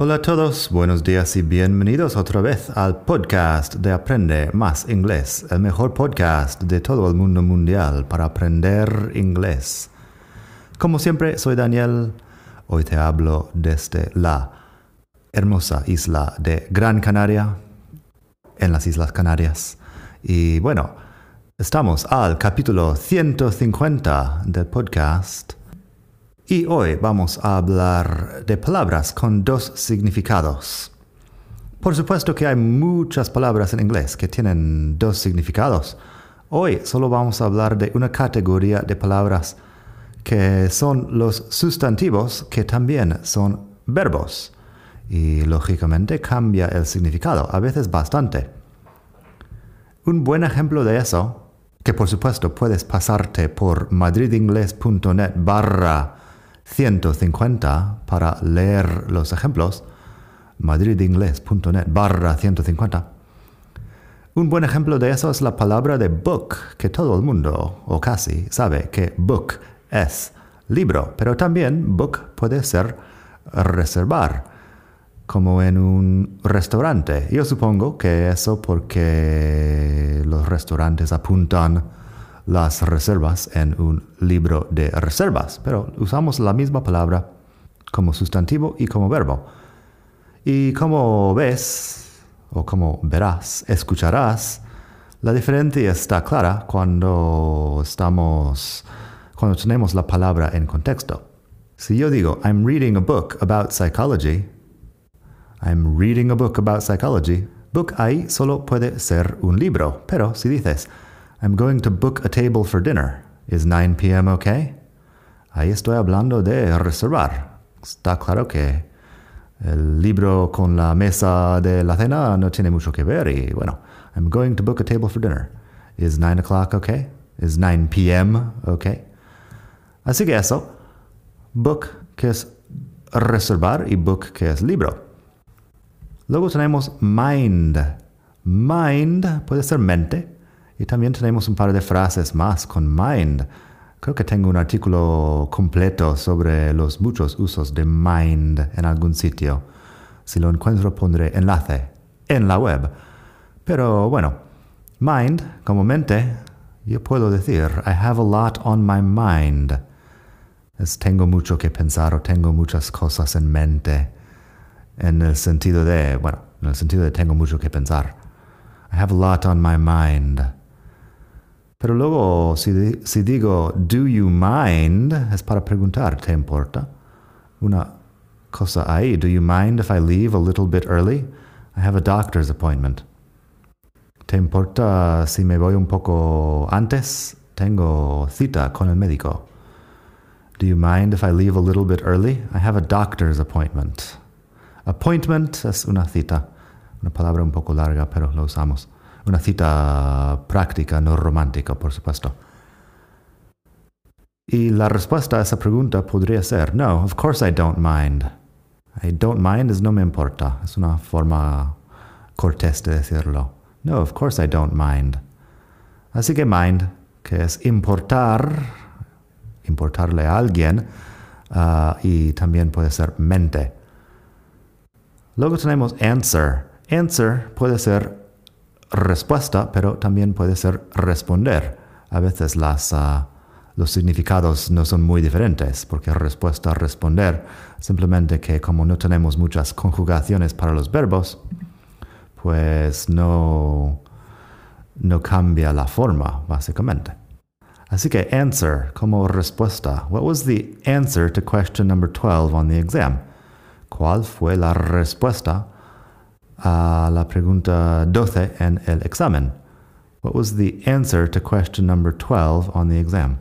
Hola a todos, buenos días y bienvenidos otra vez al podcast de Aprende Más Inglés, el mejor podcast de todo el mundo mundial para aprender inglés. Como siempre, soy Daniel. Hoy te hablo desde la hermosa isla de Gran Canaria, en las Islas Canarias. Y bueno, estamos al capítulo 150 del podcast y hoy vamos a hablar de palabras con dos significados. Por supuesto que hay muchas palabras en inglés que tienen dos significados. Hoy solo vamos a hablar de una categoría de palabras que son los sustantivos que también son verbos. Y lógicamente cambia el significado, a veces bastante. Un buen ejemplo de eso, que por supuesto puedes pasarte por madridingles.net barra 150 para leer los ejemplos, madridingles.net barra 150. Un buen ejemplo de eso es la palabra de book, que todo el mundo, o casi, sabe que book es libro, pero también book puede ser reservar, como en un restaurante. Yo supongo que eso porque los restaurantes apuntan las reservas en un libro de reservas, pero usamos la misma palabra como sustantivo y como verbo. Y como ves, o como verás, escucharás, la diferencia está clara cuando estamos, cuando tenemos la palabra en contexto. Si yo digo, I'm reading a book about psychology, I'm reading a book about psychology, book ahí solo puede ser un libro, pero si dices, I'm going to book a table for dinner. Is 9 p.m. okay? Ahí estoy hablando de reservar. Está claro que el libro con la mesa de la cena no tiene mucho que ver y bueno, I'm going to book a table for dinner. Is 9 o'clock okay? Is 9 p.m. okay? Así que eso, book que es reservar y book que es libro. Luego tenemos mind. Mind puede ser mente y también tenemos un par de frases más con mind. Creo que tengo un artículo completo sobre los muchos usos de mind en algún sitio. Si lo encuentro pondré enlace en la web. Pero bueno, mind como mente, yo puedo decir, I have a lot on my mind. Es tengo mucho que pensar o tengo muchas cosas en mente. En el sentido de, bueno, en el sentido de tengo mucho que pensar. I have a lot on my mind. Pero luego, si, digo, do you mind, es para preguntar, ¿te importa? Una cosa ahí, do you mind if I leave a little bit early? I have a doctor's appointment. ¿Te importa si me voy un poco antes? Tengo cita con el médico. Do you mind if I leave a little bit early? I have a doctor's appointment. Appointment es una cita, una palabra un poco larga, pero lo usamos. Una cita práctica, no romántica, por supuesto. Y la respuesta a esa pregunta podría ser, no, of course I don't mind. I don't mind es no me importa. Es una forma cortés de decirlo. No, of course I don't mind. Así que mind, que es importar, importarle a alguien, uh, y también puede ser mente. Luego tenemos answer. Answer puede ser respuesta, pero también puede ser responder. A veces las, uh, los significados no son muy diferentes, porque respuesta, responder, simplemente que como no tenemos muchas conjugaciones para los verbos, pues no, no cambia la forma, básicamente. Así que answer como respuesta. What was the answer to question number 12 on the exam? ¿Cuál fue la respuesta a la pregunta 12 en el examen? What was the answer to question number 12 on the exam?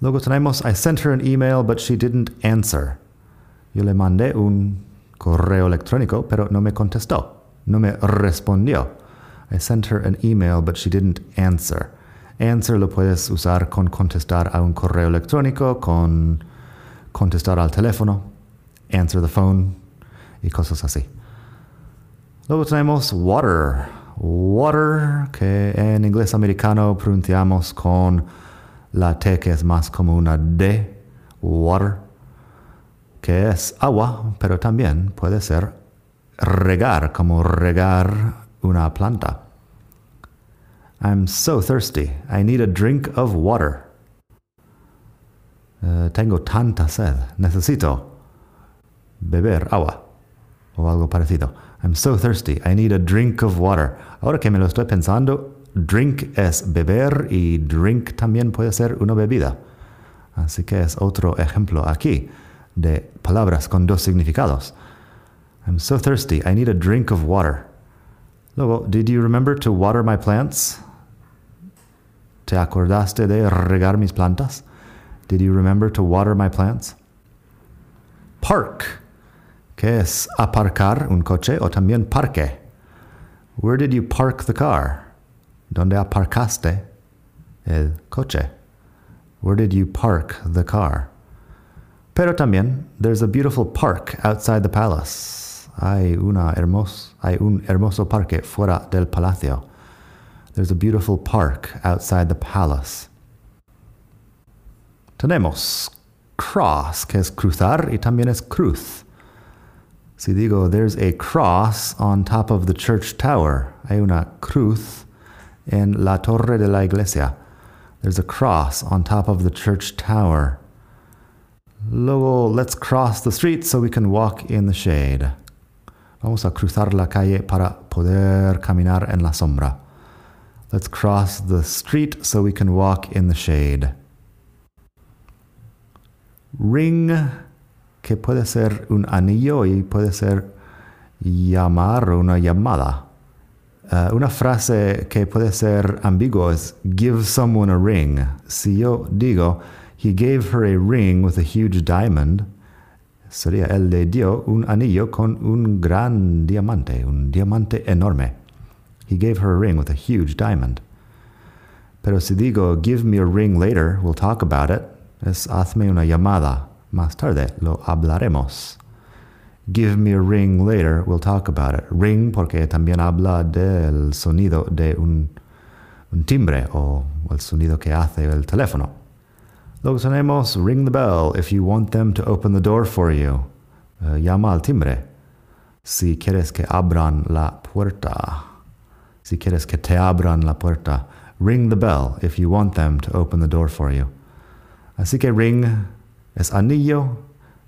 Luego tenemos I sent her an email but she didn't answer. Yo le mandé un correo electrónico, pero no me contestó, no me respondió. I sent her an email, but she didn't answer. Answer lo puedes usar con contestar a un correo electrónico, con contestar al teléfono, answer the phone y cosas así. Luego tenemos water. Water, que en inglés americano pronunciamos con la T que es más como una D. Water que es agua, pero también puede ser regar, como regar una planta. I'm so thirsty. I need a drink of water. Uh, tengo tanta sed. Necesito beber agua o algo parecido. I'm so thirsty. I need a drink of water. Ahora que me lo estoy pensando, drink es beber y drink también puede ser una bebida. Así que es otro ejemplo aquí de palabras con dos significados. I'm so thirsty, I need a drink of water. Luego, did you remember to water my plants? ¿Te acordaste de regar mis plantas? Did you remember to water my plants? Park, que es aparcar un coche o también parque. Where did you park the car? ¿Dónde aparcaste el coche? Where did you park the car? Pero también, there's a beautiful park outside the palace. Hay, una hermos, hay un hermoso parque fuera del palacio. There's a beautiful park outside the palace. Tenemos cross, que es cruzar, y también es cruz. Si digo, there's a cross on top of the church tower. Hay una cruz en la torre de la iglesia. There's a cross on top of the church tower. Luego, let's cross the street so we can walk in the shade. Vamos a cruzar la calle para poder caminar en la sombra. Let's cross the street so we can walk in the shade. Ring, que puede ser un anillo y puede ser llamar una llamada. Uh, una frase que puede ser ambigua es give someone a ring. Si yo digo, He gave her a ring with a huge diamond. Sería, él le dio un anillo con un gran diamante, un diamante enorme. He gave her a ring with a huge diamond. Pero si digo, give me a ring later, we'll talk about it, es hazme una llamada. Más tarde lo hablaremos. Give me a ring later, we'll talk about it. Ring porque también habla del sonido de un, un timbre o el sonido que hace el teléfono. Luego tenemos ring the bell if you want them to open the door for you. Uh, llama al timbre si quieres que abran la puerta. Si quieres que te abran la puerta. Ring the bell if you want them to open the door for you. Así que ring es anillo,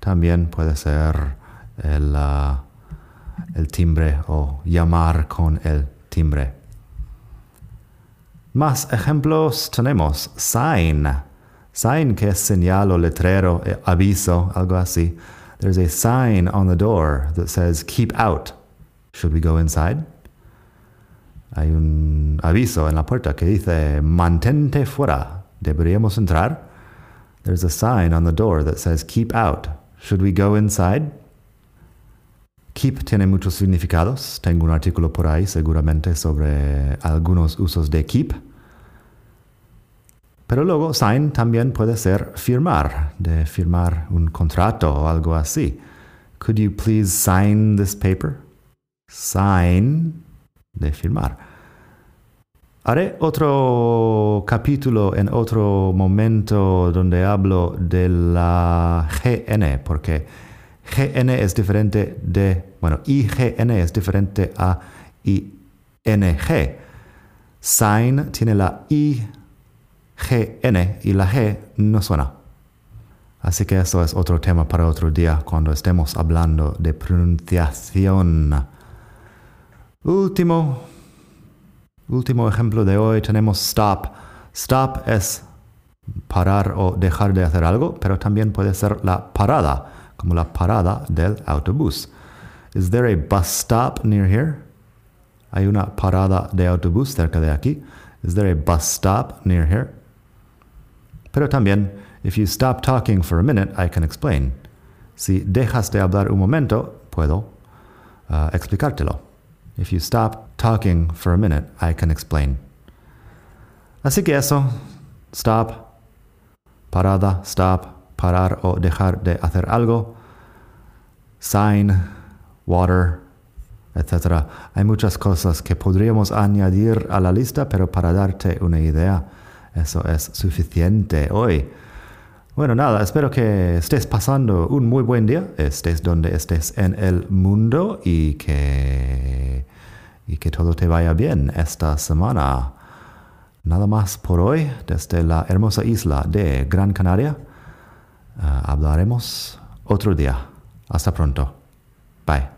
también puede ser el, uh, el timbre o llamar con el timbre. Más ejemplos tenemos sign Sign que es señal o letrero, eh, aviso, algo así. There's a sign on the door that says, keep out. Should we go inside? hay un aviso en la puerta que dice mantente fuera. ¿Deberíamos entrar? There's a sign on the door that says keep out. Should we go inside? Keep tiene muchos significados. Tengo un artículo por ahí seguramente sobre algunos usos de keep. Pero luego sign también puede ser firmar, de firmar un contrato o algo así. Could you please sign this paper? Sign, de firmar. Haré otro capítulo en otro momento donde hablo de la GN, porque GN es diferente de, bueno, IGN es diferente a ING. Sign tiene la IGN y la G no suena. Así que eso es otro tema para otro día cuando estemos hablando de pronunciación. Último, último ejemplo de hoy tenemos stop. Stop es parar o dejar de hacer algo, pero también puede ser la parada como la parada del autobús. Is there a bus stop near here? Hay una parada de autobús cerca de aquí. Is there a bus stop near here? Pero también, if you stop talking for a minute, I can explain. Si dejas de hablar un momento, puedo uh, explicártelo. If you stop talking for a minute, I can explain. Así que eso, stop, parada, stop, parar o dejar de hacer algo, sign, water, etc. Hay muchas cosas que podríamos añadir a la lista, pero para darte una idea, eso es suficiente hoy. Bueno, nada, espero que estés pasando un muy buen día, estés donde estés en el mundo y que, y que todo te vaya bien esta semana. Nada más por hoy desde la hermosa isla de Gran Canaria. Uh, hablaremos otro día. Hasta pronto. Bye.